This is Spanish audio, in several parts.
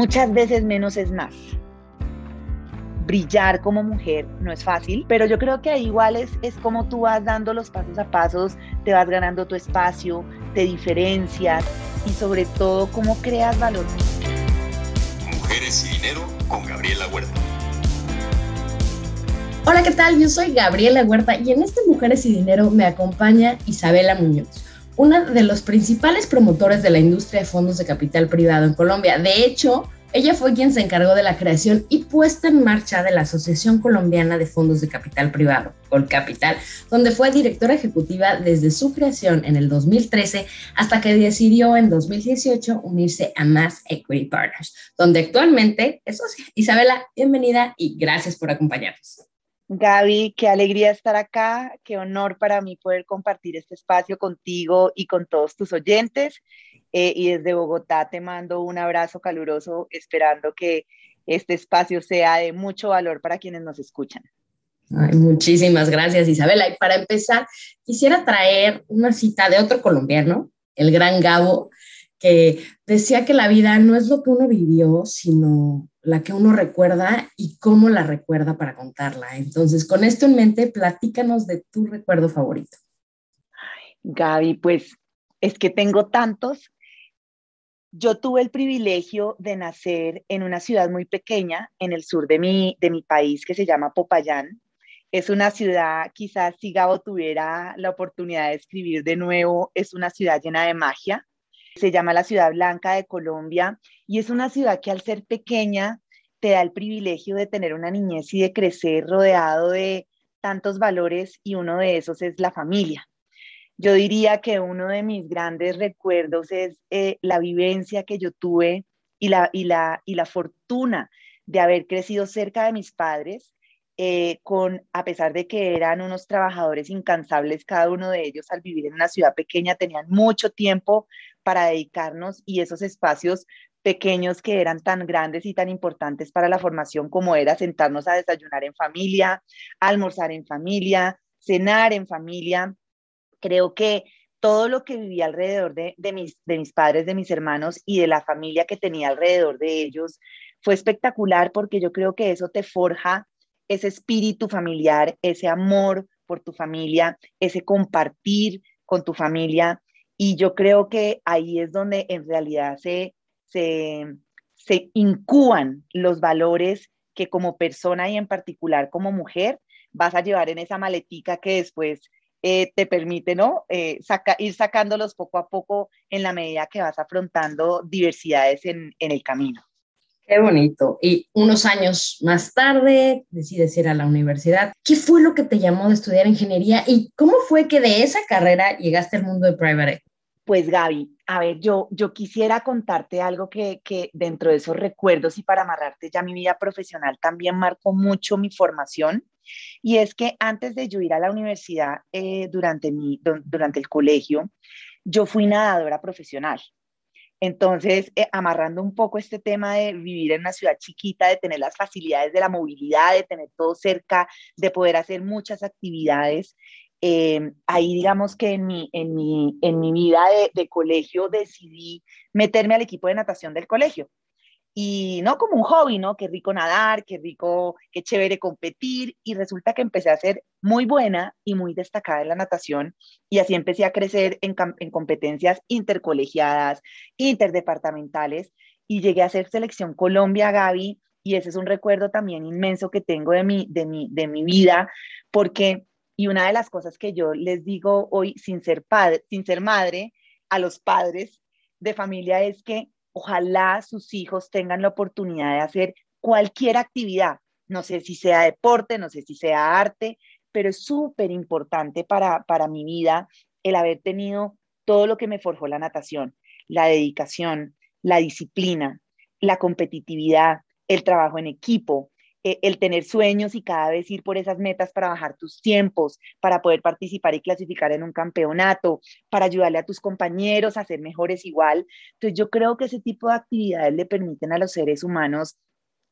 Muchas veces menos es más. Brillar como mujer no es fácil, pero yo creo que ahí igual es, es como tú vas dando los pasos a pasos, te vas ganando tu espacio, te diferencias y sobre todo cómo creas valor. Mujeres y dinero con Gabriela Huerta. Hola, ¿qué tal? Yo soy Gabriela Huerta y en este Mujeres y Dinero me acompaña Isabela Muñoz una de los principales promotores de la industria de fondos de capital privado en Colombia. De hecho, ella fue quien se encargó de la creación y puesta en marcha de la Asociación Colombiana de Fondos de Capital Privado, Colcapital, donde fue directora ejecutiva desde su creación en el 2013 hasta que decidió en 2018 unirse a Mass Equity Partners, donde actualmente es socia. Isabela, bienvenida y gracias por acompañarnos. Gaby, qué alegría estar acá, qué honor para mí poder compartir este espacio contigo y con todos tus oyentes. Eh, y desde Bogotá te mando un abrazo caluroso, esperando que este espacio sea de mucho valor para quienes nos escuchan. muchísimas gracias, Isabela. Y para empezar, quisiera traer una cita de otro colombiano, el gran Gabo, que decía que la vida no es lo que uno vivió, sino la que uno recuerda y cómo la recuerda para contarla. Entonces, con esto en mente, platícanos de tu recuerdo favorito. Gaby, pues es que tengo tantos. Yo tuve el privilegio de nacer en una ciudad muy pequeña en el sur de mi, de mi país que se llama Popayán. Es una ciudad, quizás si Gabo tuviera la oportunidad de escribir de nuevo, es una ciudad llena de magia se llama la Ciudad Blanca de Colombia y es una ciudad que al ser pequeña te da el privilegio de tener una niñez y de crecer rodeado de tantos valores y uno de esos es la familia. Yo diría que uno de mis grandes recuerdos es eh, la vivencia que yo tuve y la, y, la, y la fortuna de haber crecido cerca de mis padres, eh, con, a pesar de que eran unos trabajadores incansables, cada uno de ellos al vivir en una ciudad pequeña tenían mucho tiempo para dedicarnos y esos espacios pequeños que eran tan grandes y tan importantes para la formación como era sentarnos a desayunar en familia, almorzar en familia, cenar en familia. Creo que todo lo que vivía alrededor de, mis, de mis padres, de mis hermanos y de la familia que tenía alrededor de ellos fue espectacular porque yo creo que eso te forja ese espíritu familiar, ese amor por tu familia, ese compartir con tu familia. Y yo creo que ahí es donde en realidad se, se, se incuban los valores que como persona y en particular como mujer vas a llevar en esa maletica que después eh, te permite ¿no? Eh, ir sacándolos poco a poco en la medida que vas afrontando diversidades en, en el camino. Qué bonito. Y unos años más tarde decides ir a la universidad. ¿Qué fue lo que te llamó de estudiar ingeniería y cómo fue que de esa carrera llegaste al mundo de private Pues Gaby, a ver, yo, yo quisiera contarte algo que, que dentro de esos recuerdos y para amarrarte ya mi vida profesional también marcó mucho mi formación. Y es que antes de yo ir a la universidad, eh, durante, mi, durante el colegio, yo fui nadadora profesional. Entonces, eh, amarrando un poco este tema de vivir en una ciudad chiquita, de tener las facilidades de la movilidad, de tener todo cerca, de poder hacer muchas actividades, eh, ahí digamos que en mi, en mi, en mi vida de colegio decidí meterme al equipo de natación del colegio. Y no como un hobby, ¿no? Qué rico nadar, qué rico, qué chévere competir. Y resulta que empecé a ser muy buena y muy destacada en la natación. Y así empecé a crecer en, en competencias intercolegiadas, interdepartamentales. Y llegué a ser selección Colombia, Gaby, y ese es un recuerdo también inmenso que tengo de mi, de mi, de mi vida, porque, y una de las cosas que yo les digo hoy sin ser, padre, sin ser madre a los padres de familia es que ojalá sus hijos tengan la oportunidad de hacer cualquier actividad, no sé si sea deporte, no sé si sea arte, pero es súper importante para, para mi vida el haber tenido todo lo que me forjó la natación, la dedicación, la disciplina, la competitividad, el trabajo en equipo, eh, el tener sueños y cada vez ir por esas metas para bajar tus tiempos, para poder participar y clasificar en un campeonato, para ayudarle a tus compañeros a ser mejores igual. Entonces yo creo que ese tipo de actividades le permiten a los seres humanos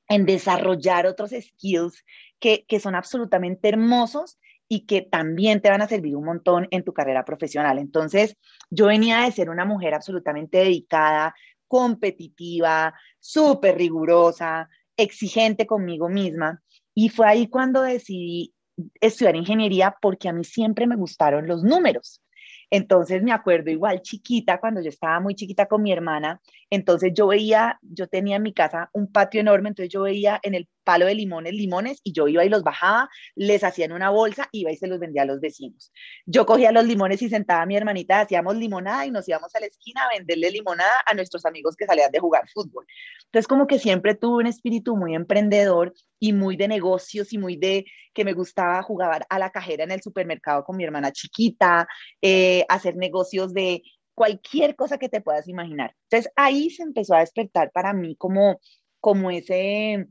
en desarrollar otros skills que, que son absolutamente hermosos y que también te van a servir un montón en tu carrera profesional. Entonces, yo venía de ser una mujer absolutamente dedicada, competitiva, súper rigurosa, exigente conmigo misma. Y fue ahí cuando decidí estudiar ingeniería porque a mí siempre me gustaron los números. Entonces me acuerdo igual chiquita, cuando yo estaba muy chiquita con mi hermana, entonces yo veía, yo tenía en mi casa un patio enorme, entonces yo veía en el palo de limones, limones, y yo iba y los bajaba, les hacía en una bolsa, iba y se los vendía a los vecinos. Yo cogía los limones y sentaba a mi hermanita, hacíamos limonada y nos íbamos a la esquina a venderle limonada a nuestros amigos que salían de jugar fútbol. Entonces como que siempre tuve un espíritu muy emprendedor y muy de negocios y muy de que me gustaba jugar a la cajera en el supermercado con mi hermana chiquita, eh, hacer negocios de cualquier cosa que te puedas imaginar. Entonces ahí se empezó a despertar para mí como, como ese,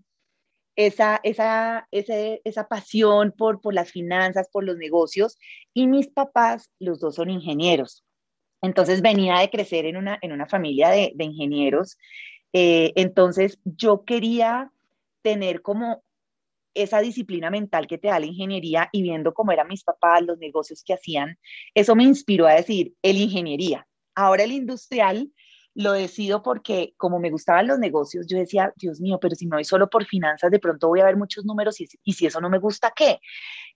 esa, esa, esa pasión por, por las finanzas, por los negocios. Y mis papás, los dos son ingenieros. Entonces venía de crecer en una, en una familia de, de ingenieros. Eh, entonces yo quería tener como esa disciplina mental que te da la ingeniería y viendo cómo eran mis papás, los negocios que hacían, eso me inspiró a decir, el ingeniería. Ahora el industrial lo decido porque como me gustaban los negocios, yo decía, Dios mío, pero si me voy solo por finanzas, de pronto voy a ver muchos números y, y si eso no me gusta, ¿qué?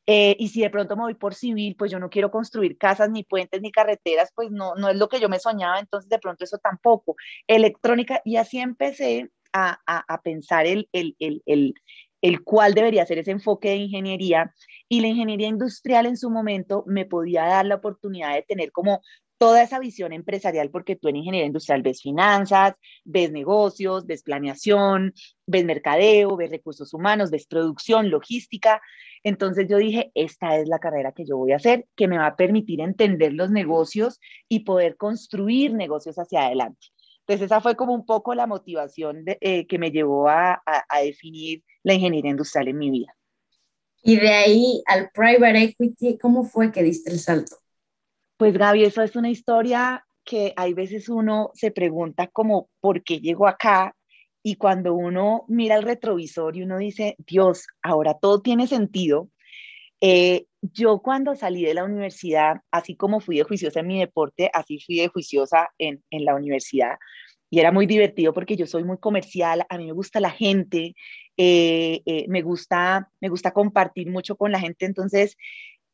Eh, y si de pronto me voy por civil, pues yo no quiero construir casas, ni puentes, ni carreteras, pues no, no es lo que yo me soñaba, entonces de pronto eso tampoco. Electrónica, y así empecé a, a, pensar el, el, el, el, el cuál debería ser ese enfoque de ingeniería. Y la ingeniería industrial en su momento me podía dar la oportunidad de tener como toda esa visión empresarial, porque tú en ingeniería industrial ves finanzas, ves negocios, ves planeación, ves mercadeo, ves recursos humanos, ves producción, logística. Entonces yo dije, esta es la carrera que yo voy a hacer, que me va a permitir entender los negocios y poder construir negocios hacia adelante. Entonces esa fue como un poco la motivación eh, que me llevó a, a, a definir la ingeniería industrial en mi vida. Y de ahí al private equity, ¿cómo fue que diste el salto? Pues Gaby, eso es una historia que hay veces uno se pregunta como, ¿por qué llegó acá? Y cuando uno mira el retrovisor y uno dice, Dios, ahora todo tiene sentido. Eh, yo cuando salí de la universidad, así como fui de juiciosa en mi deporte, así fui de juiciosa en, en la universidad. Y era muy divertido porque yo soy muy comercial, a mí me gusta la gente, eh, eh, me, gusta, me gusta compartir mucho con la gente. Entonces,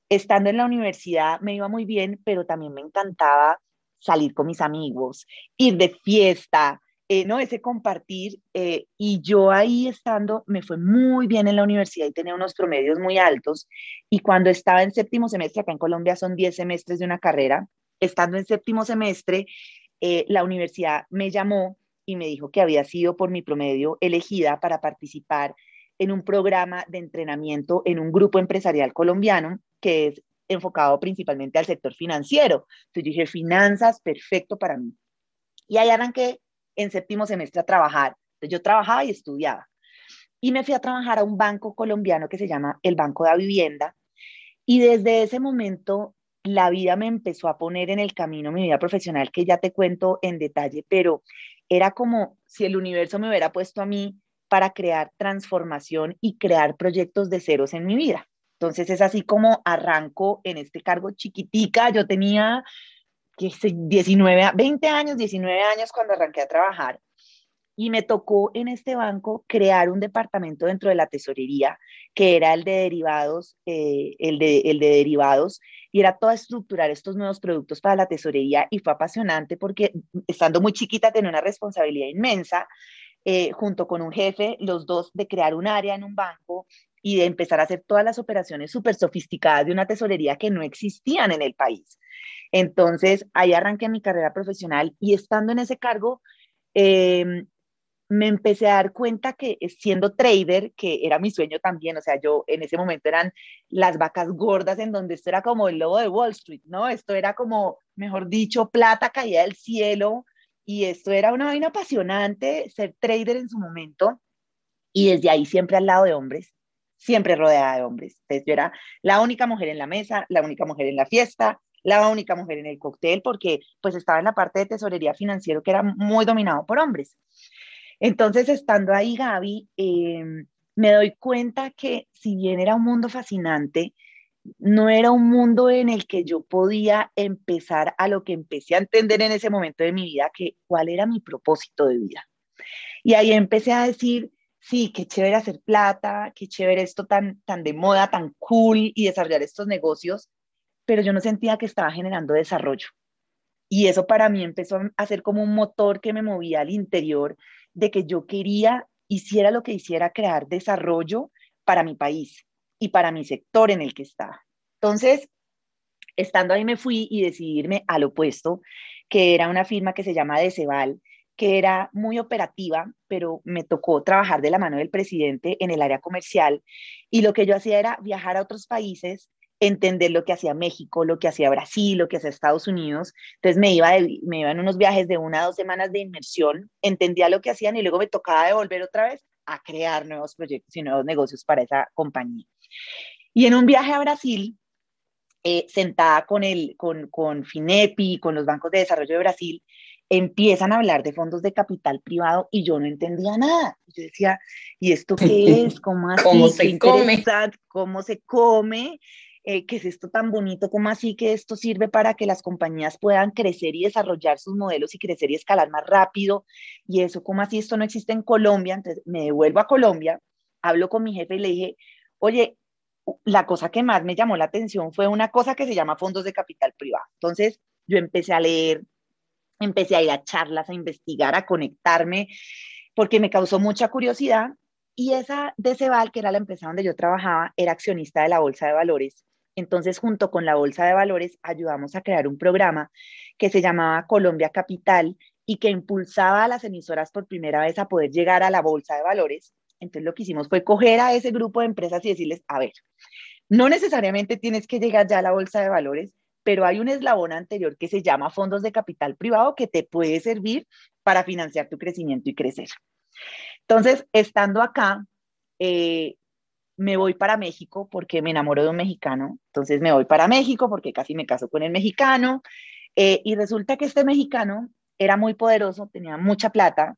estando en la universidad me iba muy bien, pero también me encantaba salir con mis amigos, ir de fiesta, eh, ¿no? Ese compartir. Eh, y yo ahí estando, me fue muy bien en la universidad y tenía unos promedios muy altos. Y cuando estaba en séptimo semestre, acá en Colombia son 10 semestres de una carrera, estando en séptimo semestre, eh, la universidad me llamó y me dijo que había sido por mi promedio elegida para participar en un programa de entrenamiento en un grupo empresarial colombiano que es enfocado principalmente al sector financiero. Entonces yo dije, finanzas, perfecto para mí. Y ahí arranqué en séptimo semestre a trabajar. Entonces yo trabajaba y estudiaba. Y me fui a trabajar a un banco colombiano que se llama el Banco de la Vivienda. Y desde ese momento la vida me empezó a poner en el camino, mi vida profesional, que ya te cuento en detalle, pero era como si el universo me hubiera puesto a mí para crear transformación y crear proyectos de ceros en mi vida. Entonces es así como arranco en este cargo chiquitica. Yo tenía 19, 20 años, 19 años cuando arranqué a trabajar y me tocó en este banco crear un departamento dentro de la tesorería que era el de derivados, eh, el, de, el de derivados y era todo estructurar estos nuevos productos para la tesorería y fue apasionante porque estando muy chiquita tenía una responsabilidad inmensa eh, junto con un jefe, los dos de crear un área en un banco y de empezar a hacer todas las operaciones súper sofisticadas de una tesorería que no existían en el país. Entonces, ahí arranqué mi carrera profesional y estando en ese cargo, eh, me empecé a dar cuenta que siendo trader, que era mi sueño también, o sea, yo en ese momento eran las vacas gordas en donde esto era como el lobo de Wall Street, ¿no? Esto era como, mejor dicho, plata caía del cielo y esto era una vaina apasionante, ser trader en su momento y desde ahí siempre al lado de hombres siempre rodeada de hombres. Entonces yo era la única mujer en la mesa, la única mujer en la fiesta, la única mujer en el cóctel, porque pues estaba en la parte de tesorería financiero que era muy dominado por hombres. Entonces, estando ahí, Gaby, eh, me doy cuenta que si bien era un mundo fascinante, no era un mundo en el que yo podía empezar a lo que empecé a entender en ese momento de mi vida, que cuál era mi propósito de vida. Y ahí empecé a decir, sí, qué chévere hacer plata, qué chévere esto tan, tan de moda, tan cool y desarrollar estos negocios, pero yo no sentía que estaba generando desarrollo. Y eso para mí empezó a ser como un motor que me movía al interior de que yo quería, hiciera lo que hiciera, crear desarrollo para mi país y para mi sector en el que estaba. Entonces, estando ahí me fui y decidí irme al opuesto, que era una firma que se llama Deceval, que era muy operativa, pero me tocó trabajar de la mano del presidente en el área comercial y lo que yo hacía era viajar a otros países entender lo que hacía México, lo que hacía Brasil, lo que hacía Estados Unidos. Entonces me iba, me iba en unos viajes de una a dos semanas de inmersión, entendía lo que hacían y luego me tocaba devolver otra vez a crear nuevos proyectos y nuevos negocios para esa compañía. Y en un viaje a Brasil, eh, sentada con, el, con, con FINEPI, con los bancos de desarrollo de Brasil, empiezan a hablar de fondos de capital privado y yo no entendía nada. Yo decía, ¿y esto qué es? ¿Cómo así? ¿Cómo se come? ¿Cómo se come? Eh, ¿qué es esto tan bonito? ¿Cómo así que esto sirve para que las compañías puedan crecer y desarrollar sus modelos y crecer y escalar más rápido? Y eso, ¿cómo así esto no existe en Colombia? Entonces me devuelvo a Colombia, hablo con mi jefe y le dije, oye, la cosa que más me llamó la atención fue una cosa que se llama fondos de capital privado. Entonces yo empecé a leer, empecé a ir a charlas, a investigar, a conectarme, porque me causó mucha curiosidad. Y esa de Ceval, que era la empresa donde yo trabajaba, era accionista de la Bolsa de Valores entonces, junto con la Bolsa de Valores, ayudamos a crear un programa que se llamaba Colombia Capital y que impulsaba a las emisoras por primera vez a poder llegar a la Bolsa de Valores. Entonces, lo que hicimos fue coger a ese grupo de empresas y decirles, a ver, no necesariamente tienes que llegar ya a la Bolsa de Valores, pero hay un eslabón anterior que se llama fondos de capital privado que te puede servir para financiar tu crecimiento y crecer. Entonces, estando acá, eh, me voy para México porque me enamoro de un mexicano, entonces me voy para México porque casi me caso con el mexicano, eh, y resulta que este mexicano era muy poderoso, tenía mucha plata,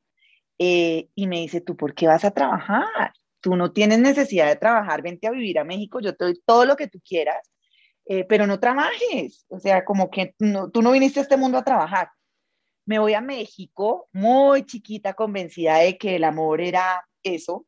eh, y me dice, ¿tú por qué vas a trabajar? Tú no tienes necesidad de trabajar, vente a vivir a México, yo te doy todo lo que tú quieras, eh, pero no trabajes, o sea, como que tú no viniste a este mundo a trabajar. Me voy a México, muy chiquita, convencida de que el amor era eso,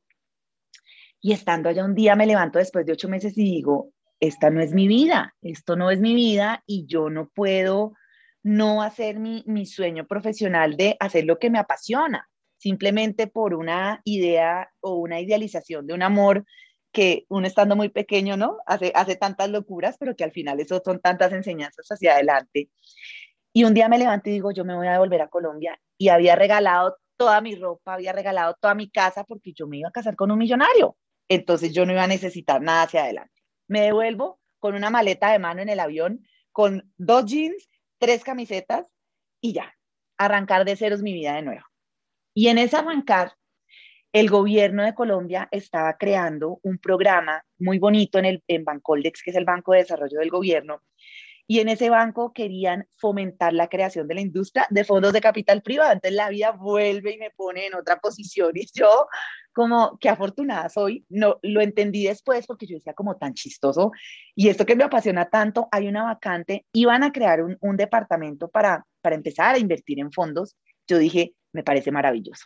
y estando allá un día me levanto después de ocho meses y digo, esta no es mi vida, esto no es mi vida y yo no puedo no hacer mi, mi sueño profesional de hacer lo que me apasiona, simplemente por una idea o una idealización de un amor que uno estando muy pequeño, ¿no? Hace, hace tantas locuras, pero que al final eso son tantas enseñanzas hacia adelante. Y un día me levanto y digo, yo me voy a volver a Colombia y había regalado toda mi ropa, había regalado toda mi casa porque yo me iba a casar con un millonario entonces yo no iba a necesitar nada hacia adelante. Me devuelvo con una maleta de mano en el avión, con dos jeans, tres camisetas y ya, arrancar de ceros mi vida de nuevo. Y en ese arrancar, el gobierno de Colombia estaba creando un programa muy bonito en, el, en Bancoldex, que es el Banco de Desarrollo del Gobierno, y en ese banco querían fomentar la creación de la industria de fondos de capital privado. Entonces la vida vuelve y me pone en otra posición. Y yo como qué afortunada soy, no lo entendí después porque yo decía como tan chistoso. Y esto que me apasiona tanto, hay una vacante, iban a crear un, un departamento para, para empezar a invertir en fondos, yo dije, me parece maravilloso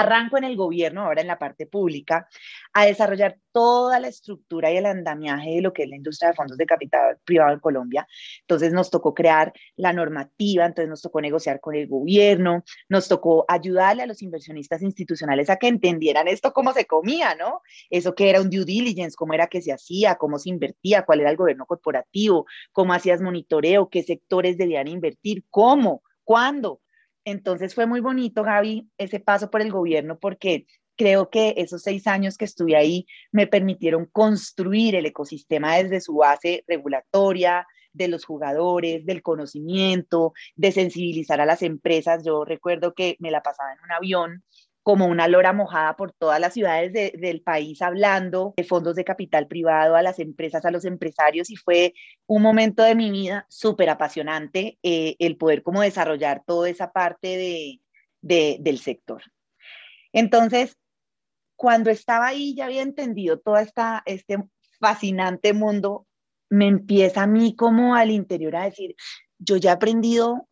arranco en el gobierno, ahora en la parte pública, a desarrollar toda la estructura y el andamiaje de lo que es la industria de fondos de capital privado en Colombia. Entonces nos tocó crear la normativa, entonces nos tocó negociar con el gobierno, nos tocó ayudarle a los inversionistas institucionales a que entendieran esto cómo se comía, ¿no? Eso que era un due diligence, cómo era que se hacía, cómo se invertía, cuál era el gobierno corporativo, cómo hacías monitoreo, qué sectores debían invertir, cómo, cuándo. Entonces fue muy bonito, Gaby, ese paso por el gobierno porque creo que esos seis años que estuve ahí me permitieron construir el ecosistema desde su base regulatoria, de los jugadores, del conocimiento, de sensibilizar a las empresas. Yo recuerdo que me la pasaba en un avión como una lora mojada por todas las ciudades del país hablando de fondos de capital privado a las empresas, a los empresarios y fue un momento de mi vida súper apasionante eh, el poder como desarrollar toda esa parte de, del sector. Entonces, cuando estaba ahí ya había entendido todo este fascinante mundo, me empieza a mí como al interior a decir, yo ya he aprendido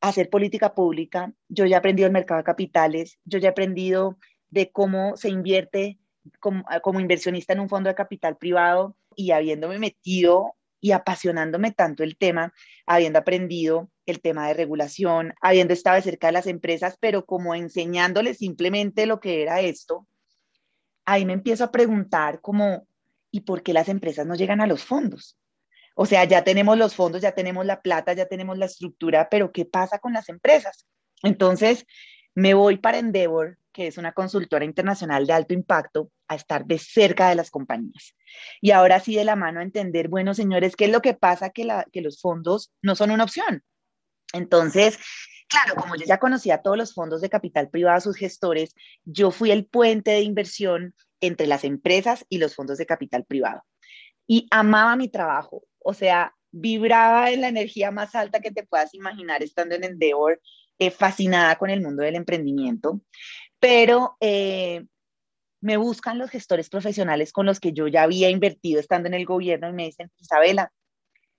hacer política pública, yo ya he aprendido el mercado de capitales, yo ya he aprendido de cómo se invierte como, como inversionista en un fondo de capital privado y habiéndome metido y apasionándome tanto el tema, habiendo aprendido el tema de regulación, habiendo estado cerca de las empresas, pero como enseñándoles simplemente lo que era esto, ahí me empiezo a preguntar como, ¿y por qué las empresas no llegan a los fondos? O sea, ya tenemos los fondos, ya tenemos la plata, ya tenemos la estructura, pero ¿qué pasa con las empresas? Entonces, me voy para Endeavor, que es una consultora internacional de alto impacto, a estar de cerca de las compañías. Y ahora sí de la mano a entender, bueno, señores, ¿qué es lo que pasa? Que, que los fondos no son una opción. Entonces, claro, como yo ya conocía todos los fondos de capital privado, sus gestores, yo fui el puente de inversión entre las empresas y los fondos de capital privado. Y amaba mi trabajo, o sea, vibraba en la energía más alta que te puedas imaginar estando en Endeavor, eh, fascinada con el mundo del emprendimiento, pero eh, me buscan los gestores profesionales con los que yo ya había invertido estando en el gobierno y me dicen, Isabela,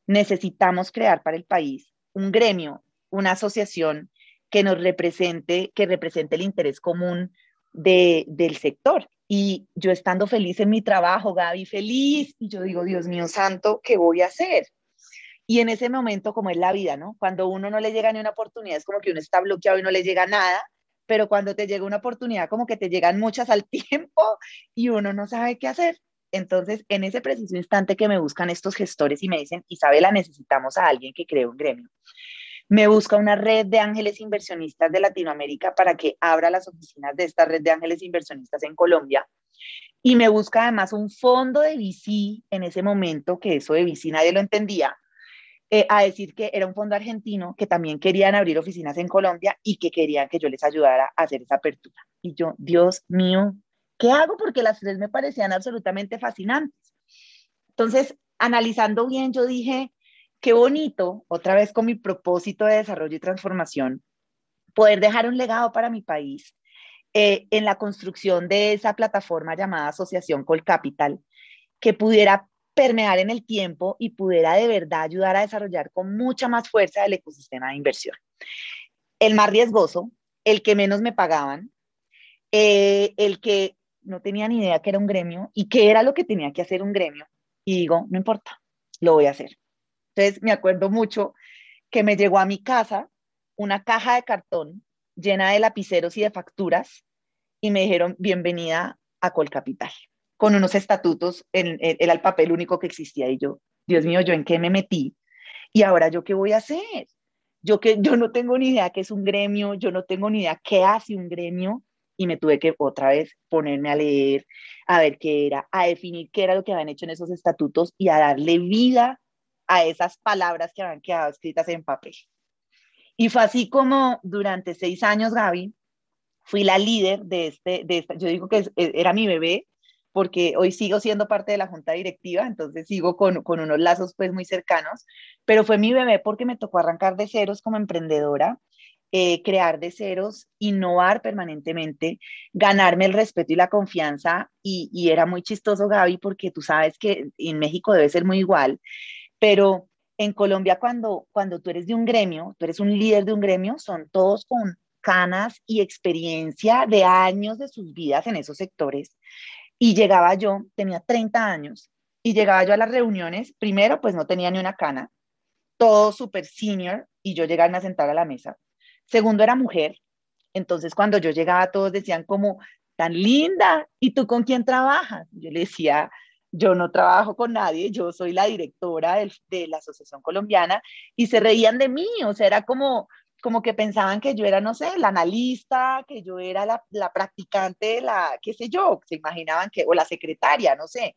necesitamos crear para el país un gremio, una asociación que nos represente, que represente el interés común de, del sector. Y yo estando feliz en mi trabajo, Gaby, feliz, y yo digo, Dios mío santo, ¿qué voy a hacer? Y en ese momento, como es la vida, ¿no? Cuando uno no le llega ni una oportunidad, es como que uno está bloqueado y no le llega nada, pero cuando te llega una oportunidad, como que te llegan muchas al tiempo y uno no sabe qué hacer. Entonces, en ese preciso instante que me buscan estos gestores y me dicen, Isabela, necesitamos a alguien que cree un gremio me busca una red de ángeles inversionistas de Latinoamérica para que abra las oficinas de esta red de ángeles inversionistas en Colombia. Y me busca además un fondo de VC en ese momento, que eso de VC nadie lo entendía, eh, a decir que era un fondo argentino que también querían abrir oficinas en Colombia y que querían que yo les ayudara a hacer esa apertura. Y yo, Dios mío, ¿qué hago? Porque las tres me parecían absolutamente fascinantes. Entonces, analizando bien, yo dije, qué bonito, otra vez con mi propósito de desarrollo y transformación, poder dejar un legado para mi país eh, en la construcción de esa plataforma llamada Asociación Colcapital, que pudiera permear en el tiempo y pudiera de verdad ayudar a desarrollar con mucha más fuerza el ecosistema de inversión. El más riesgoso, el que menos me pagaban, eh, el que no tenía ni idea que era un gremio y qué era lo que tenía que hacer un gremio. Y digo, no importa, lo voy a hacer. Entonces me acuerdo mucho que me llegó a mi casa una caja de cartón llena de lapiceros y de facturas y me dijeron bienvenida a Colcapital con unos estatutos, era el papel único que existía y yo, Dios mío, ¿yo en qué me metí? Y ahora yo qué voy a hacer? Yo que yo no tengo ni idea qué es un gremio, yo no tengo ni idea qué hace un gremio y me tuve que otra vez ponerme a leer, a ver qué era, a definir qué era lo que habían hecho en esos estatutos y a darle vida a esas palabras que habían quedado escritas en papel. Y fue así como durante seis años, Gaby, fui la líder de este, de esta, yo digo que e, era mi bebé, porque hoy sigo siendo parte de la junta directiva, entonces sigo con, con, unos lazos pues muy cercanos, pero fue mi bebé porque me tocó arrancar de ceros como emprendedora, eh, crear de ceros, innovar permanentemente, ganarme el respeto y la confianza, y, y era muy chistoso, Gaby, porque tú sabes que en México debe ser muy igual, pero en Colombia cuando, cuando tú eres de un gremio, tú eres un líder de un gremio, son todos con canas y experiencia de años de sus vidas en esos sectores. Y llegaba yo, tenía 30 años, y llegaba yo a las reuniones, primero pues no tenía ni una cana, todo súper senior, y yo llegaba a sentar a la mesa. Segundo era mujer, entonces cuando yo llegaba todos decían como, tan linda, ¿y tú con quién trabajas? Yo le decía, yo no trabajo con nadie, yo soy la directora de la Asociación Colombiana y se reían de mí, o sea, era como, como que pensaban que yo era, no sé, la analista, que yo era la, la practicante, la, qué sé yo, se imaginaban que, o la secretaria, no sé.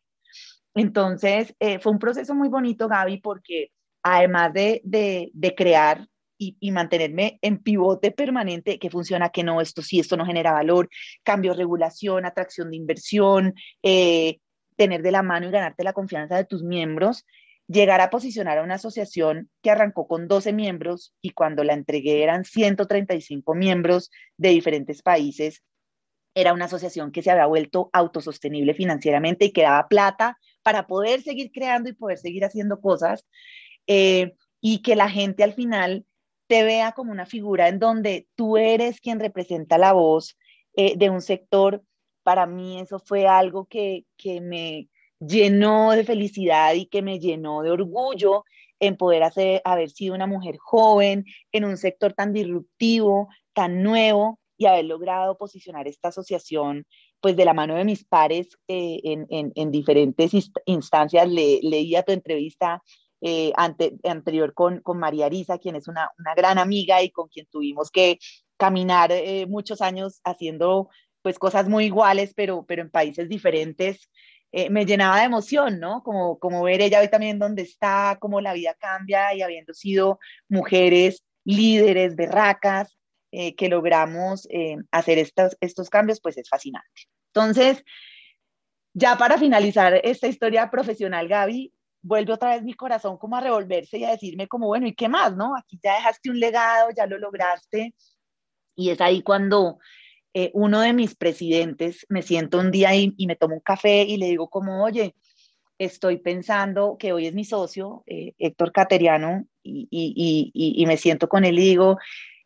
Entonces, eh, fue un proceso muy bonito, Gaby, porque además de, de, de crear y, y, mantenerme en pivote permanente, que funciona, que no, esto sí, esto no genera valor, cambio regulación, atracción de inversión, eh, tener de la mano y ganarte la confianza de tus miembros, llegar a posicionar a una asociación que arrancó con 12 miembros y cuando la entregué eran 135 miembros de diferentes países. Era una asociación que se había vuelto autosostenible financieramente y que daba plata para poder seguir creando y poder seguir haciendo cosas eh, y que la gente al final te vea como una figura en donde tú eres quien representa la voz eh, de un sector. Para mí eso fue algo que, que me llenó de felicidad y que me llenó de orgullo en poder hacer, haber sido una mujer joven en un sector tan disruptivo, tan nuevo y haber logrado posicionar esta asociación pues de la mano de mis pares eh, en, en, en, diferentes instancias. Le, leía tu entrevista eh, ante, anterior con, con María Arisa, quien es una, una, gran amiga y con quien tuvimos que caminar eh, muchos años haciendo pues cosas muy iguales, pero, pero en países diferentes. Eh, me llenaba de emoción, ¿no? Como, como ver ella hoy también dónde está, cómo la vida cambia y habiendo sido mujeres líderes, berracas, eh, que logramos eh, hacer estos, estos cambios, pues es fascinante. Entonces, ya para finalizar esta historia profesional, Gaby, vuelve otra vez mi corazón como a revolverse y a decirme como, bueno, ¿y qué más, no? Aquí ya dejaste un legado, ya lo lograste. Y es ahí cuando eh, uno de mis presidentes, me siento un día y, me tomo un café y le digo como, oye, estoy pensando que hoy es mi socio, eh, Héctor Cateriano, y, me siento con él y digo,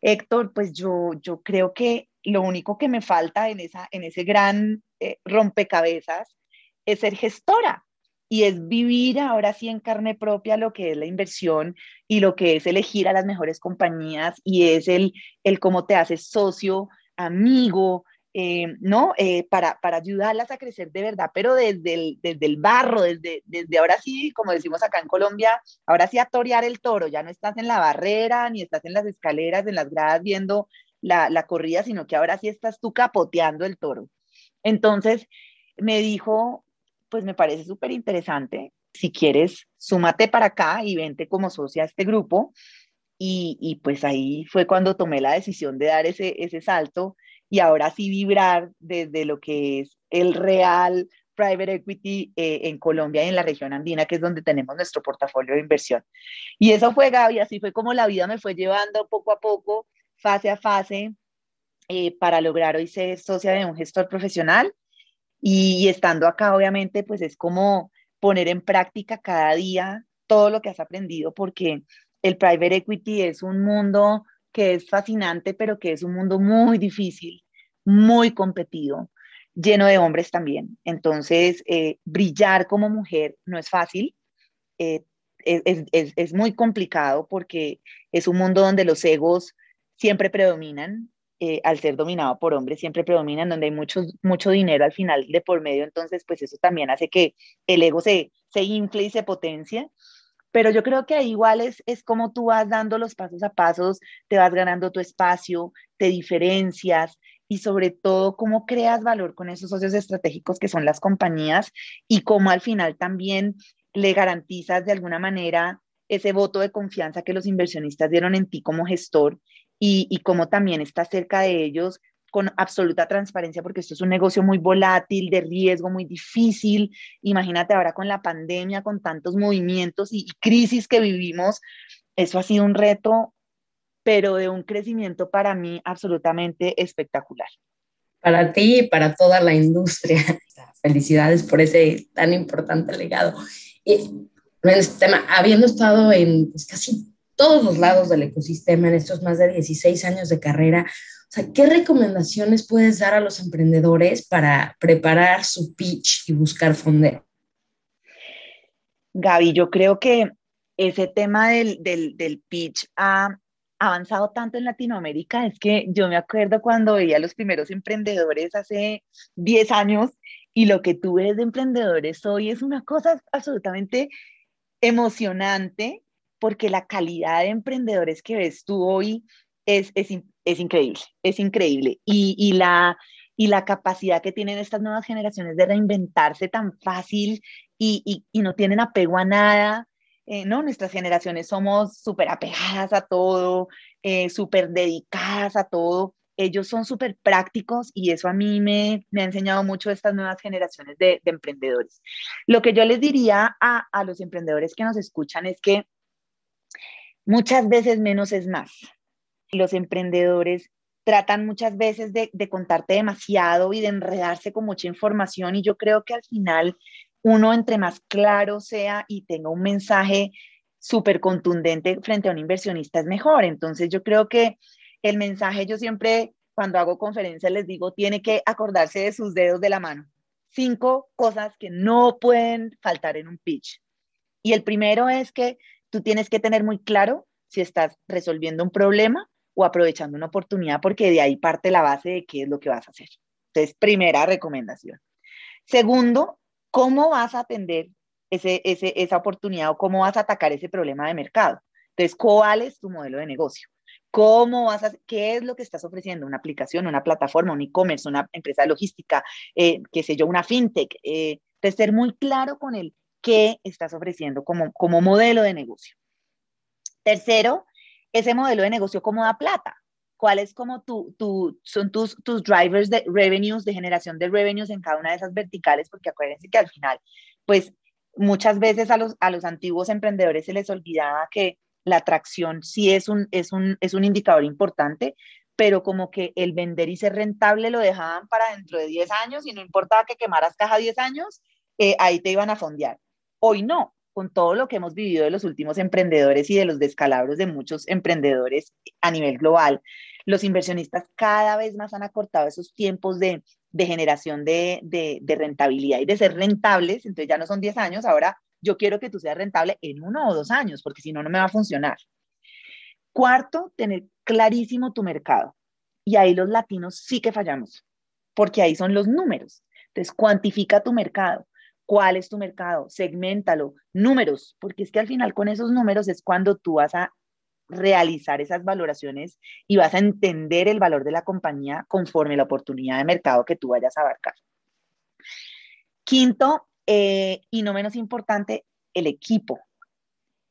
Héctor, pues yo, yo creo que lo único que me falta en, esa, en ese gran eh, rompecabezas es ser gestora y es vivir ahora sí en carne propia lo que es la inversión y lo que es elegir a las mejores compañías y es el, el cómo te haces socio amigo, eh, ¿no? Eh, para, para ayudarlas a crecer de verdad, pero desde el, desde el barro, desde, desde ahora sí, como decimos acá en Colombia, ahora sí a torear el toro, ya no estás en la barrera, ni estás en las escaleras, en las gradas viendo la, la corrida, sino que ahora sí estás tú capoteando el toro. Entonces, me dijo, pues me parece súper interesante, si quieres, súmate para acá y vente como socia a este grupo y, pues ahí fue cuando tomé la decisión de dar ese, ese salto y ahora sí vibrar desde lo que es el real private equity eh, en Colombia y en la región andina, que es donde tenemos nuestro portafolio de inversión. Y eso fue, Gaby, así fue como la vida me fue llevando poco a poco, fase a fase, eh, para lograr hoy ser socia de un gestor profesional. Y, y estando acá, obviamente, pues es como poner en práctica cada día todo lo que has aprendido, porque el private equity es un mundo que es fascinante, pero que es un mundo muy difícil, muy competido, lleno de hombres también. Entonces, eh, brillar como mujer no es fácil, eh, es, muy complicado porque es un mundo donde los egos siempre predominan, eh, al ser dominado por hombres, siempre predominan, donde hay mucho, mucho dinero al final de por medio, entonces, pues eso también hace que el ego se, se infle y se potencia pero yo creo que ahí igual es, es como tú vas dando los pasos a pasos, te vas ganando tu espacio, te diferencias y sobre todo cómo creas valor con esos socios estratégicos que son las compañías y cómo al final también le garantizas de alguna manera ese voto de confianza que los inversionistas dieron en ti como gestor y, y cómo también estás cerca de ellos con absoluta transparencia, porque esto es un negocio muy volátil, de riesgo, muy difícil. Imagínate ahora con la pandemia, con tantos movimientos y, crisis que vivimos, eso ha sido un reto, pero de un crecimiento para mí absolutamente espectacular. Para ti y para toda la industria. Felicidades por ese tan importante legado. Y este tema, habiendo estado en pues, casi todos los lados del ecosistema en estos más de 16 años de carrera, o sea, ¿qué recomendaciones puedes dar a los emprendedores para preparar su pitch y buscar fondeo? Gaby, yo creo que ese tema del, del, del pitch ha avanzado tanto en Latinoamérica, es que yo me acuerdo cuando veía a los primeros emprendedores hace 10 años y lo que tú ves de emprendedores hoy es una cosa absolutamente emocionante porque la calidad de emprendedores que ves tú hoy es, es, es increíble, es increíble. Y, y, la, y la capacidad que tienen estas nuevas generaciones de reinventarse tan fácil y, y, no tienen apego a nada. Eh, ¿no? Nuestras generaciones somos súper apegadas a todo, eh, súper dedicadas a todo. Ellos son súper prácticos y eso a mí me, me, ha enseñado mucho estas nuevas generaciones de, de emprendedores. Lo que yo les diría a, a los emprendedores que nos escuchan es que muchas veces menos es más los emprendedores tratan muchas veces de, contarte demasiado y de enredarse con mucha información y yo creo que al final uno entre más claro sea y tenga un mensaje súper contundente frente a un inversionista es mejor. Entonces yo creo que el mensaje yo siempre cuando hago conferencias les digo, tiene que acordarse de sus dedos de la mano. Cinco cosas que no pueden faltar en un pitch. Y el primero es que tú tienes que tener muy claro si estás resolviendo un problema o aprovechando una oportunidad, porque de ahí parte la base de qué es lo que vas a hacer. Entonces, primera recomendación. Segundo, ¿cómo vas a atender ese, esa oportunidad o cómo vas a atacar ese problema de mercado? Entonces, ¿cuál es tu modelo de negocio? ¿Cómo vas qué es lo que estás ofreciendo? ¿Una aplicación, una plataforma, un e-commerce, una empresa de logística, eh, qué sé yo, una fintech? Eh, de ser muy claro con el qué estás ofreciendo como, como modelo de negocio. Tercero, ese modelo de negocio, ¿cómo da plata? ¿Cuáles como tu, tu, son tus, tus drivers de revenues, de generación de revenues en cada una de esas verticales? Porque acuérdense que al final, pues muchas veces a los, a los antiguos emprendedores se les olvidaba que la atracción sí es un, es un, es un indicador importante, pero como que el vender y ser rentable lo dejaban para dentro de 10 años y no importaba que quemaras caja 10 años, eh, ahí te iban a fondear. Hoy no, con todo lo que hemos vivido de los últimos emprendedores y de los descalabros de muchos emprendedores a nivel global, los inversionistas cada vez más han acortado esos tiempos de, generación de, de, de, rentabilidad y de ser rentables, entonces ya no son 10 años, ahora yo quiero que tú seas rentable en uno o dos años, porque si no, no me va a funcionar. Cuarto, tener clarísimo tu mercado. Y ahí los latinos sí que fallamos, porque ahí son los números. Entonces, cuantifica tu mercado. ¿Cuál es tu mercado? Segmentalo. Números, porque es que al final con esos números es cuando tú vas a realizar esas valoraciones y vas a entender el valor de la compañía conforme la oportunidad de mercado que tú vayas a abarcar. Quinto, eh, y no menos importante, el equipo.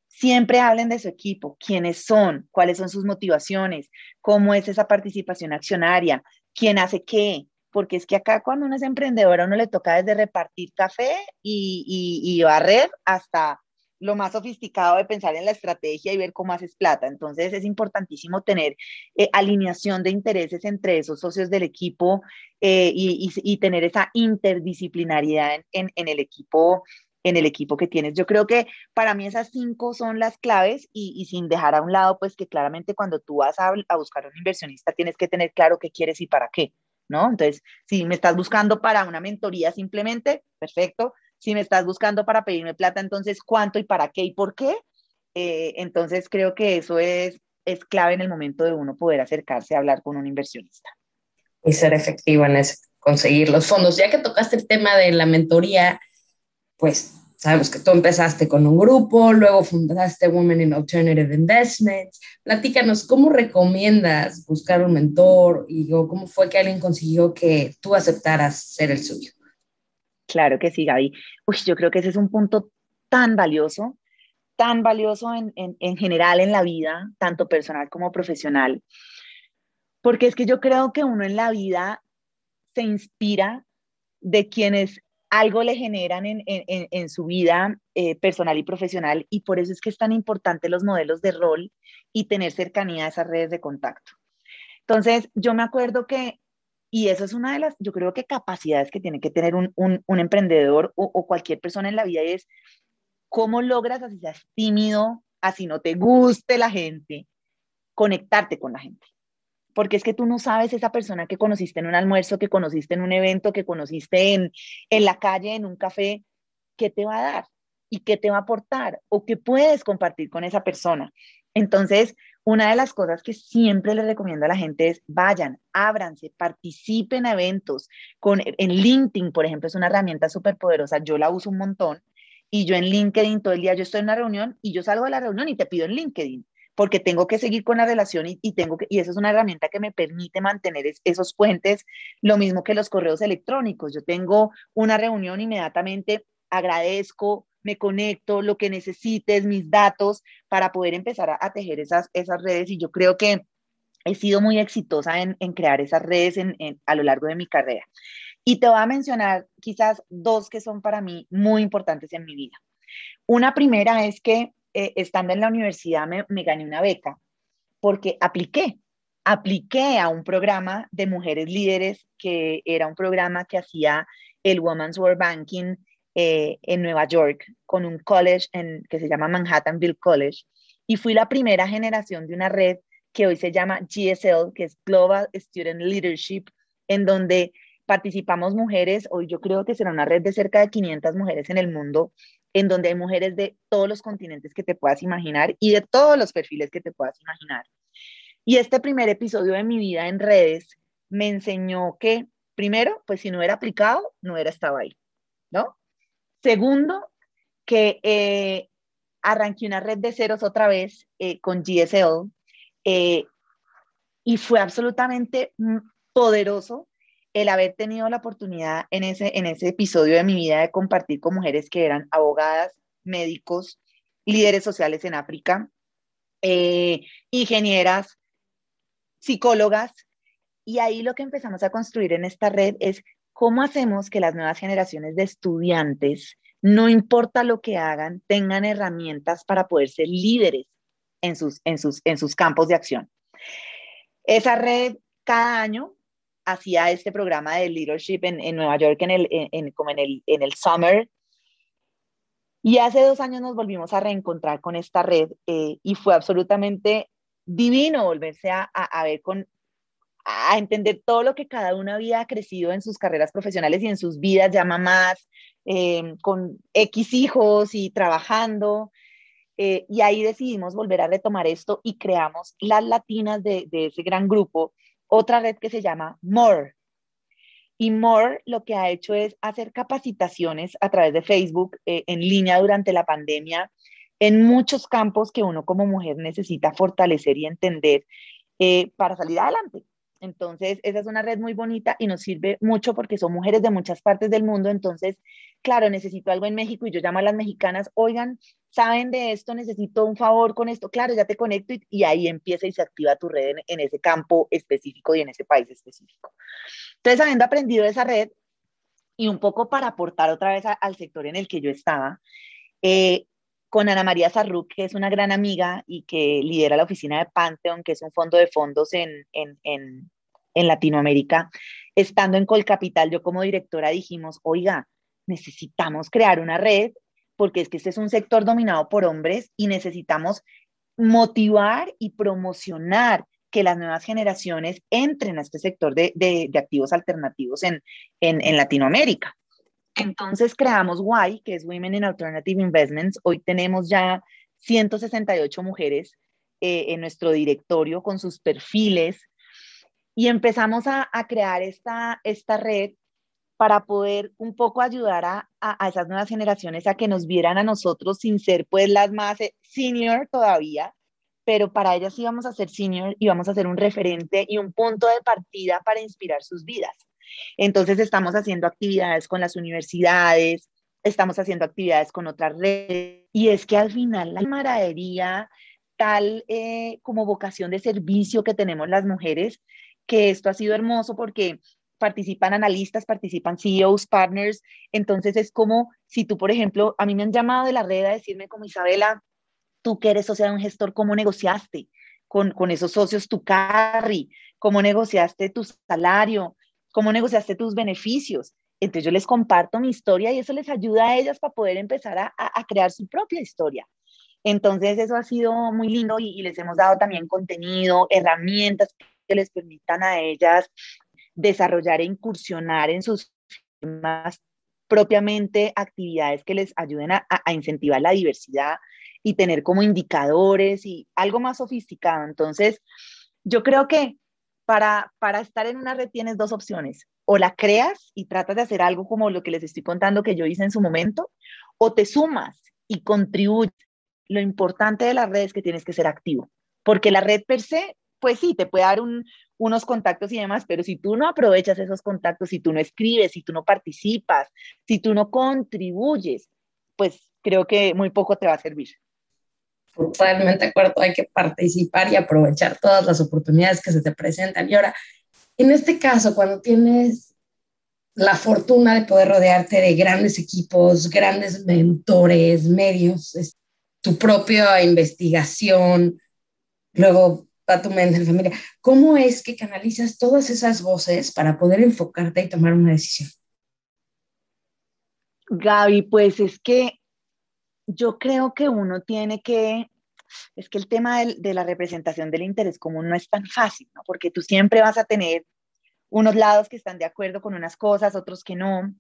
Siempre hablen de su equipo, quiénes son, cuáles son sus motivaciones, cómo es esa participación accionaria, quién hace qué, porque es que acá cuando uno es emprendedor a uno le toca desde repartir café y, y barrer hasta lo más sofisticado de pensar en la estrategia y ver cómo haces plata. Entonces es importantísimo tener eh, alineación de intereses entre esos socios del equipo eh, y, tener esa interdisciplinariedad en, el equipo en el equipo que tienes. Yo creo que para mí esas cinco son las claves y, sin dejar a un lado, pues que claramente cuando tú vas a, a buscar un inversionista tienes que tener claro qué quieres y para qué, ¿no? Entonces, si me estás buscando para una mentoría simplemente, perfecto si me estás buscando para pedirme plata, entonces cuánto y para qué y por qué. Eh, entonces creo que eso es, es clave en el momento de uno poder acercarse a hablar con un inversionista. Y ser efectivo en conseguir los fondos. Ya que tocaste el tema de la mentoría, pues sabemos que tú empezaste con un grupo, luego fundaste Women in Alternative Investments. Platícanos, ¿cómo recomiendas buscar un mentor y cómo fue que alguien consiguió que tú aceptaras ser el suyo? Claro que sí, Gaby. Uy, yo creo que ese es un punto tan valioso, tan valioso en, en, general en la vida, tanto personal como profesional, porque es que yo creo que uno en la vida se inspira de quienes algo le generan en, en, en su vida eh, personal y profesional y por eso es que es tan importante los modelos de rol y tener cercanía a esas redes de contacto. Entonces, yo me acuerdo que y eso es una de las, yo creo que capacidades que tiene que tener un, un, emprendedor o, cualquier persona en la vida es cómo logras, así seas tímido, así no te guste la gente, conectarte con la gente. Porque es que tú no sabes esa persona que conociste en un almuerzo, que conociste en un evento, que conociste en, en la calle, en un café, qué te va a dar y qué te va a aportar o qué puedes compartir con esa persona. Entonces, una de las cosas que siempre le recomiendo a la gente es vayan, ábranse, participen en eventos. Con, en LinkedIn, por ejemplo, es una herramienta súper poderosa. Yo la uso un montón y yo en LinkedIn todo el día yo estoy en una reunión y yo salgo de la reunión y te pido en LinkedIn porque tengo que seguir con la relación y, tengo que, y eso es una herramienta que me permite mantener esos puentes, lo mismo que los correos electrónicos. Yo tengo una reunión inmediatamente, agradezco, me conecto, lo que necesites, mis datos, para poder empezar a, tejer esas, esas redes. Y yo creo que he sido muy exitosa en, crear esas redes a lo largo de mi carrera. Y te voy a mencionar quizás dos que son para mí muy importantes en mi vida. Una primera es que eh, estando en la universidad me, gané una beca porque apliqué, apliqué a un programa de mujeres líderes que era un programa que hacía el Women's World Banking eh, en Nueva York con un college que se llama Manhattanville College. Y fui la primera generación de una red que hoy se llama GSL, que es Global Student Leadership, en donde participamos mujeres, hoy yo creo que será una red de cerca de 500 mujeres en el mundo, en donde hay mujeres de todos los continentes que te puedas imaginar y de todos los perfiles que te puedas imaginar. Y este primer episodio de mi vida en redes me enseñó que, primero, pues si no era aplicado, no hubiera estado ahí, ¿no? Segundo, que eh, arranqué una red de ceros otra vez eh, con GSL eh, y fue absolutamente poderoso el haber tenido la oportunidad en ese, en ese episodio de mi vida de compartir con mujeres que eran abogadas, médicos, líderes sociales en África, ingenieras, psicólogas, y ahí lo que empezamos a construir en esta red es cómo hacemos que las nuevas generaciones de estudiantes, no importa lo que hagan, tengan herramientas para poder ser líderes en sus, en sus, en sus campos de acción. Esa red cada año hacía este programa de leadership en, Nueva York, en el, en, como en el, en el summer. Y hace dos años nos volvimos a reencontrar con esta red eh, y fue absolutamente divino volverse a, a, ver con, a entender todo lo que cada una había crecido en sus carreras profesionales y en sus vidas ya mamás, eh, con X hijos y trabajando. Eh, y ahí decidimos volver a retomar esto y creamos las latinas de, ese gran grupo, otra red que se llama More. Y More lo que ha hecho es hacer capacitaciones a través de Facebook eh, en línea durante la pandemia en muchos campos que uno como mujer necesita fortalecer y entender para salir adelante. Entonces, esa es una red muy bonita y nos sirve mucho porque son mujeres de muchas partes del mundo. Entonces, claro, necesito algo en México y yo llamo a las mexicanas, oigan, saben de esto, necesito un favor con esto. Claro, ya te conecto y, ahí empieza y se activa tu red en, ese campo específico y en ese país específico. Entonces, habiendo aprendido esa red y un poco para aportar otra vez al sector en el que yo estaba, eh, con Ana María Sarruc, que es una gran amiga y que lidera la oficina de Pantheon, que es un fondo de fondos en, en, en, en Latinoamérica. Estando en Colcapital, yo como directora dijimos, oiga, necesitamos crear una red porque es que este es un sector dominado por hombres y necesitamos motivar y promocionar que las nuevas generaciones entren a este sector de, de, activos alternativos en, en, Latinoamérica. Entonces creamos WY, que es Women in Alternative Investments. Hoy tenemos ya 168 mujeres eh, en nuestro directorio con sus perfiles y empezamos a, crear esta, esta red para poder un poco ayudar a, a, esas nuevas generaciones a que nos vieran a nosotros sin ser pues las más eh, senior todavía, pero para ellas íbamos a ser senior y vamos a ser un referente y un punto de partida para inspirar sus vidas. Entonces estamos haciendo actividades con las universidades, estamos haciendo actividades con otras redes y es que al final la camaradería, tal eh, como vocación de servicio que tenemos las mujeres, que esto ha sido hermoso porque participan analistas, participan CEOs, partners, entonces es como si tú, por ejemplo, a mí me han llamado de la red a decirme como Isabela, tú que eres socia de un gestor, ¿cómo negociaste con, con esos socios tu carry? ¿Cómo negociaste tu salario? cómo negociaste tus beneficios. Entonces yo les comparto mi historia y eso les ayuda a ellas para poder empezar a, crear su propia historia. Entonces eso ha sido muy lindo y, les hemos dado también contenido, herramientas que les permitan a ellas desarrollar e incursionar en sus temas propiamente actividades que les ayuden a, incentivar la diversidad y tener como indicadores y algo más sofisticado. Entonces, yo creo que para, estar en una red tienes dos opciones. O la creas y tratas de hacer algo como lo que les estoy contando que yo hice en su momento, o te sumas y contribuyes. Lo importante de la red es que tienes que ser activo, porque la red per se, pues sí, te puede dar unos contactos y demás, pero si tú no aprovechas esos contactos, si tú no escribes, si tú no participas, si tú no contribuyes, pues creo que muy poco te va a servir. Totalmente de acuerdo, hay que participar y aprovechar todas las oportunidades que se te presentan. Y ahora, en este caso, cuando tienes la fortuna de poder rodearte de grandes equipos, grandes mentores, medios, tu propia investigación, luego mente, familia, ¿cómo es que canalizas todas esas voces para poder enfocarte y tomar una decisión? Gaby, pues es que yo creo que uno tiene que, es que el tema de, la representación del interés común no es tan fácil, ¿no? Porque tú siempre vas a tener unos lados que están de acuerdo con unas cosas, otros que no.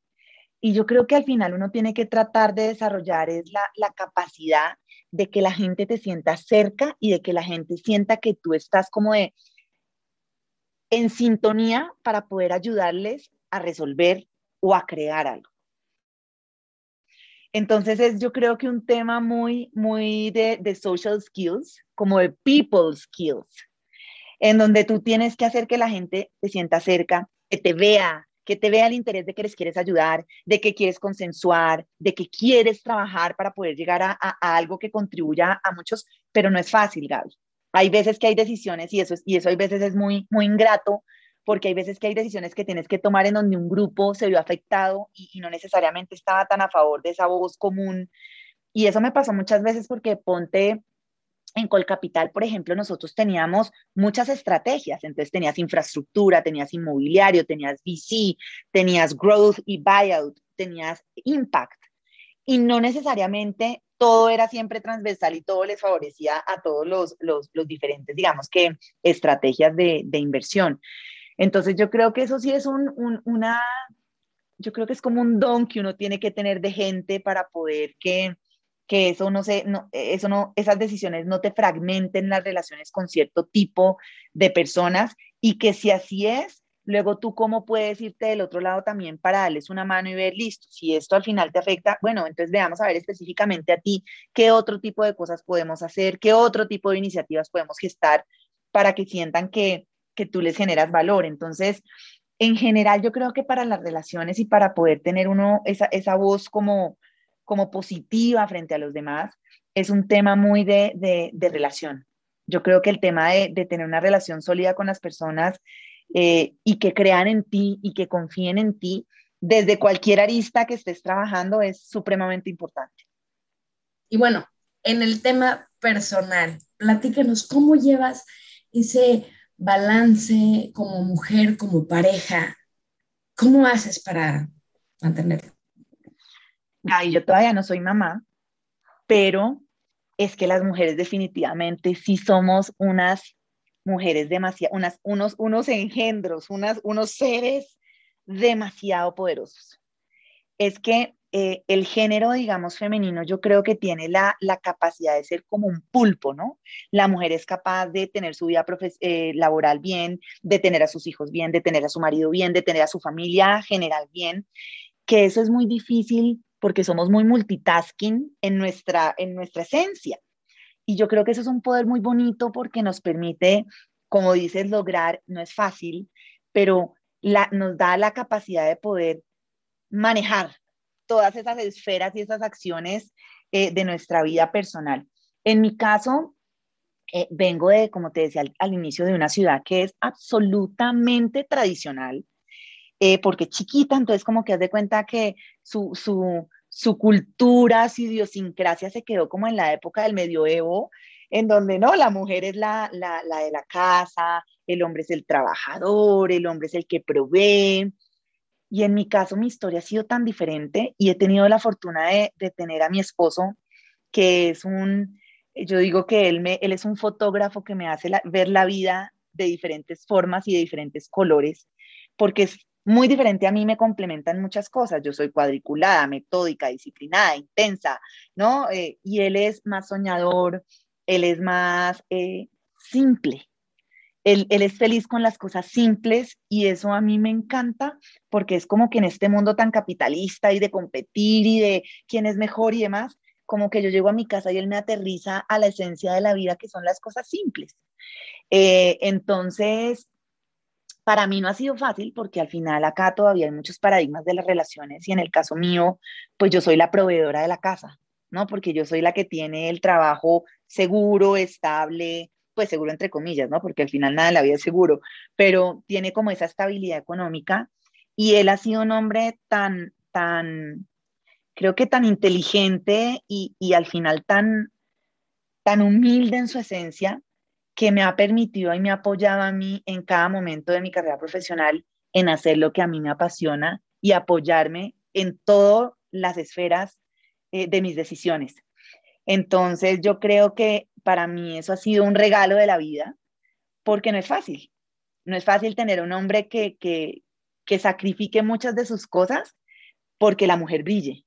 Y yo creo que al final uno tiene que tratar de desarrollar es la, la capacidad de que la gente te sienta cerca y de que la gente sienta que tú estás como de en sintonía para poder ayudarles a resolver o a crear algo. Entonces es yo creo que un tema muy, muy de, de social skills, como de people skills, en donde tú tienes que hacer que la gente te sienta cerca, que te vea, que te vea el interés de que les quieres ayudar, de que quieres consensuar, de que quieres trabajar para poder llegar a, algo que contribuya a muchos, pero no es fácil, Gaby. Hay veces que hay decisiones y eso, es, y eso hay veces es muy, muy ingrato porque hay veces que hay decisiones que tienes que tomar en donde un grupo se vio afectado y, no necesariamente estaba tan a favor de esa voz común. Y eso me pasó muchas veces porque ponte en Colcapital, por ejemplo, nosotros teníamos muchas estrategias. Entonces tenías infraestructura, tenías inmobiliario, tenías VC, tenías growth y buyout, tenías impact. Y no necesariamente todo era siempre transversal y todo les favorecía a todos los, los, los diferentes, digamos que, estrategias de, de inversión. Entonces yo creo que eso sí es un, una, yo creo que es como un don que uno tiene que tener de gente para poder que, que eso no se, no, eso no, esas decisiones no te fragmenten las relaciones con cierto tipo de personas y que si así es, luego tú cómo puedes irte del otro lado también para darles una mano y ver, listo, si esto al final te afecta, bueno, entonces veamos a ver específicamente a ti qué otro tipo de cosas podemos hacer, qué otro tipo de iniciativas podemos gestar para que sientan que, que tú les generas valor. Entonces, en general, yo creo que para las relaciones y para poder tener uno esa, esa voz como, como positiva frente a los demás, es un tema muy de, de, relación. Yo creo que el tema de, de, tener una relación sólida con las personas eh, y que crean en ti y que confíen en ti desde cualquier arista que estés trabajando es supremamente importante. Y bueno, en el tema personal, platícanos cómo llevas ese balance como mujer, como pareja? ¿Cómo haces para mantenerlo? Ay, yo todavía no soy mamá, pero es que las mujeres definitivamente sí somos unas mujeres demasiado, unas, unos, unos engendros, unas, unos seres demasiado poderosos. Es que eh, el género, digamos, femenino, yo creo que tiene la, capacidad de ser como un pulpo, ¿no? La mujer es capaz de tener su vida eh, laboral bien, de tener a sus hijos bien, de tener a su marido bien, de tener a su familia general bien, que eso es muy difícil porque somos muy multitasking en nuestra, en nuestra esencia. Y yo creo que eso es un poder muy bonito porque nos permite, como dices, lograr, no es fácil, pero la, nos da la capacidad de poder manejar todas esas esferas y esas acciones eh, de nuestra vida personal. En mi caso, eh, vengo de, como te decía al, inicio, de una ciudad que es absolutamente tradicional, eh, porque chiquita, entonces como que haz de cuenta que su, su, su cultura, su idiosincrasia se quedó como en la época del medioevo, en donde no, la mujer es la, la, la de la casa, el hombre es el trabajador, el hombre es el que provee, y en mi caso, mi historia ha sido tan diferente y he tenido la fortuna de, tener a mi esposo, que es un, yo digo que él, me, él es un fotógrafo que me hace ver la vida de diferentes formas y de diferentes colores, porque es muy diferente a mí, me complementan muchas cosas. Yo soy cuadriculada, metódica, disciplinada, intensa, ¿no? Eh, y él es más soñador, él es más eh, simple, él, es feliz con las cosas simples y eso a mí me encanta porque es como que en este mundo tan capitalista y de competir y de quién es mejor y demás, como que yo llego a mi casa y él me aterriza a la esencia de la vida que son las cosas simples. Eh, entonces, para mí no ha sido fácil porque al final acá todavía hay muchos paradigmas de las relaciones y en el caso mío, pues yo soy la proveedora de la casa, ¿no? Porque yo soy la que tiene el trabajo seguro, estable, pues seguro entre comillas, ¿no? Porque al final nada en la vida es seguro, pero tiene como esa estabilidad económica y él ha sido un hombre tan, tan, creo que tan inteligente y, y al final tan, tan humilde en su esencia que me ha permitido y me ha apoyado a mí en cada momento de mi carrera profesional en hacer lo que a mí me apasiona y apoyarme en todo las esferas eh, de mis decisiones. Entonces yo creo que para mí eso ha sido un regalo de la vida, porque no es fácil. No es fácil tener un hombre que, que, que sacrifique muchas de sus cosas porque la mujer brille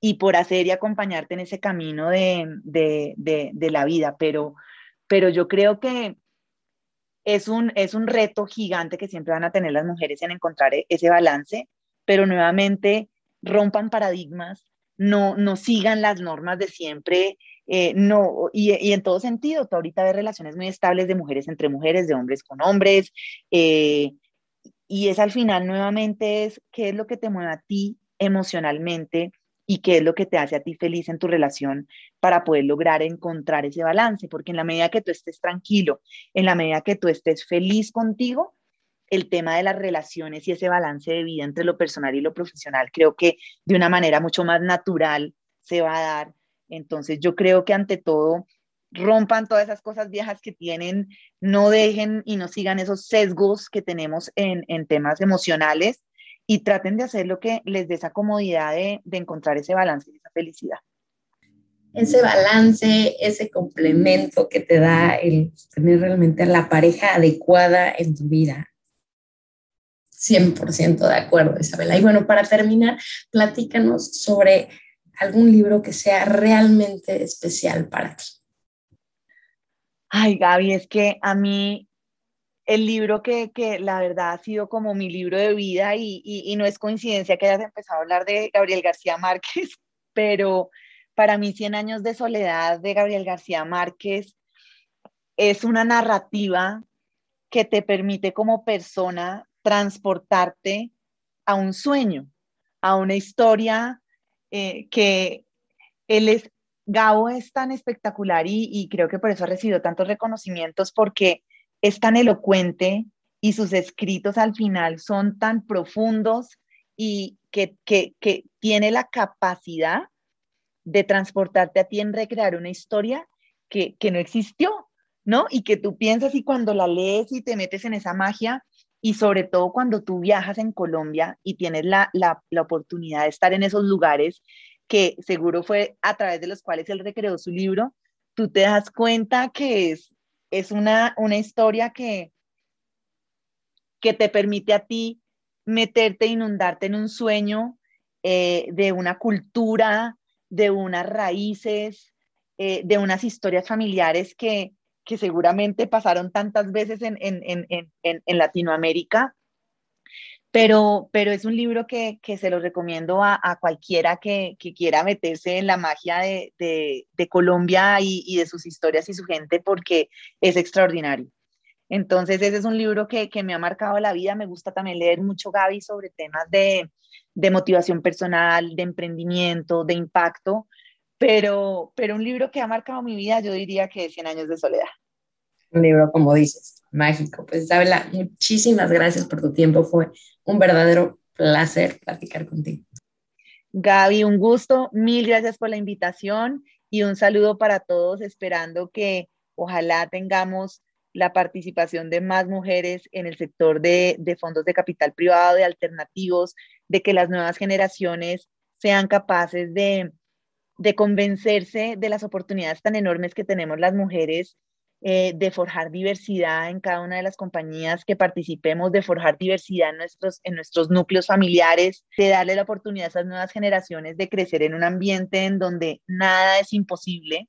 y por hacer y acompañarte en ese camino de, de, de, la vida. Pero, pero yo creo que es un, es un reto gigante que siempre van a tener las mujeres en encontrar e, ese balance, pero nuevamente rompan paradigmas, no, no sigan las normas de siempre, eh, no, y, en todo sentido, tú ahorita ves relaciones muy estables de mujeres entre mujeres, de hombres con hombres, eh, y es al final nuevamente es qué es lo que te mueve a ti emocionalmente y qué es lo que te hace a ti feliz en tu relación para poder lograr encontrar ese balance, porque en la medida que tú estés tranquilo, en la medida que tú estés feliz contigo, el tema de las relaciones y ese balance de vida entre lo personal y lo profesional, creo que de una manera mucho más natural se va a dar. Entonces yo creo que ante todo rompan todas esas cosas viejas que tienen, no dejen y no sigan esos sesgos que tenemos en, en temas emocionales y traten de hacer lo que les dé esa comodidad de, de encontrar ese balance y esa felicidad. Ese balance, ese complemento que te da el tener realmente la pareja adecuada en tu vida. 100% de acuerdo, Isabela. Y bueno, para terminar, platícanos sobre algún libro que sea realmente especial para ti. Ay, Gaby, es que a mí el libro que, que la verdad ha sido como mi libro de vida y, y, no es coincidencia que hayas empezado a hablar de Gabriel García Márquez, pero para mí Cien años de soledad de Gabriel García Márquez es una narrativa que te permite como persona transportarte a un sueño, a una historia eh, que él es Gabo es tan espectacular y, creo que por eso ha recibido tantos reconocimientos porque es tan elocuente y sus escritos al final son tan profundos y que, tiene la capacidad de transportarte a ti en recrear una historia que, no existió, ¿no? Y que tú piensas y cuando la lees y te metes en esa magia y sobre todo cuando tú viajas en Colombia y tienes la, la oportunidad de estar en esos lugares que seguro fue a través de los cuales él recreó su libro, tú te das cuenta que es, es una, una historia que, que te permite a ti meterte, inundarte en un sueño eh, de una cultura, de unas raíces, eh, de unas historias familiares que, que seguramente pasaron tantas veces en, en, en, en Latinoamérica pero, pero es un libro que, que se lo recomiendo a, a cualquiera que, que, quiera meterse en la magia de, de, de Colombia y, y, de sus historias y su gente porque es extraordinario. Entonces, ese es un libro que, que me ha marcado la vida. Me gusta también leer mucho, Gaby, sobre temas de, de motivación personal, de emprendimiento, de impacto, pero, pero un libro que ha marcado mi vida, yo diría que es 100 años de soledad. Un libro, como dices, mágico. Pues Isabela, muchísimas gracias por tu tiempo. Fue un verdadero placer platicar contigo. Gaby, un gusto. Mil gracias por la invitación y un saludo para todos, esperando que ojalá tengamos la participación de más mujeres en el sector de, fondos de capital privado, de alternativos, de que las nuevas generaciones sean capaces de convencerse de las oportunidades tan enormes que tenemos las mujeres eh, de forjar diversidad en cada una de las compañías que participemos, de forjar diversidad en nuestros, en nuestros núcleos familiares, de darle la oportunidad a esas nuevas generaciones de crecer en un ambiente en donde nada es imposible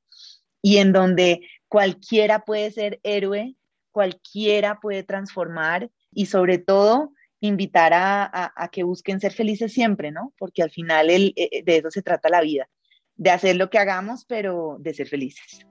y en donde cualquiera puede ser héroe, cualquiera puede transformar y sobre todo invitar a, a, que busquen ser felices siempre, ¿no? Porque al final el, eh, de eso se trata la vida, de hacer lo que hagamos, pero de ser felices.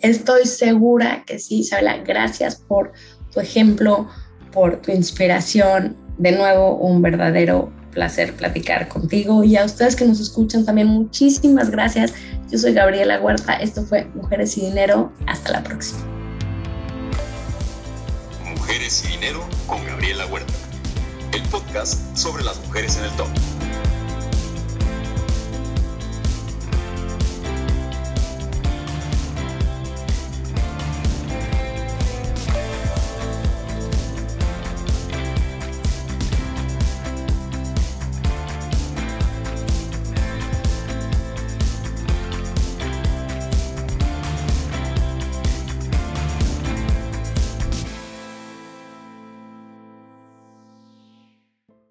Estoy segura que sí, Isabela. Gracias por tu ejemplo, por tu inspiración. De nuevo, un verdadero placer platicar contigo y a ustedes que nos escuchan también muchísimas gracias. Yo soy Gabriela Huerta, esto fue Mujeres y Dinero, hasta la próxima. Mujeres y Dinero con Gabriela Huerta, el podcast sobre las mujeres en el top.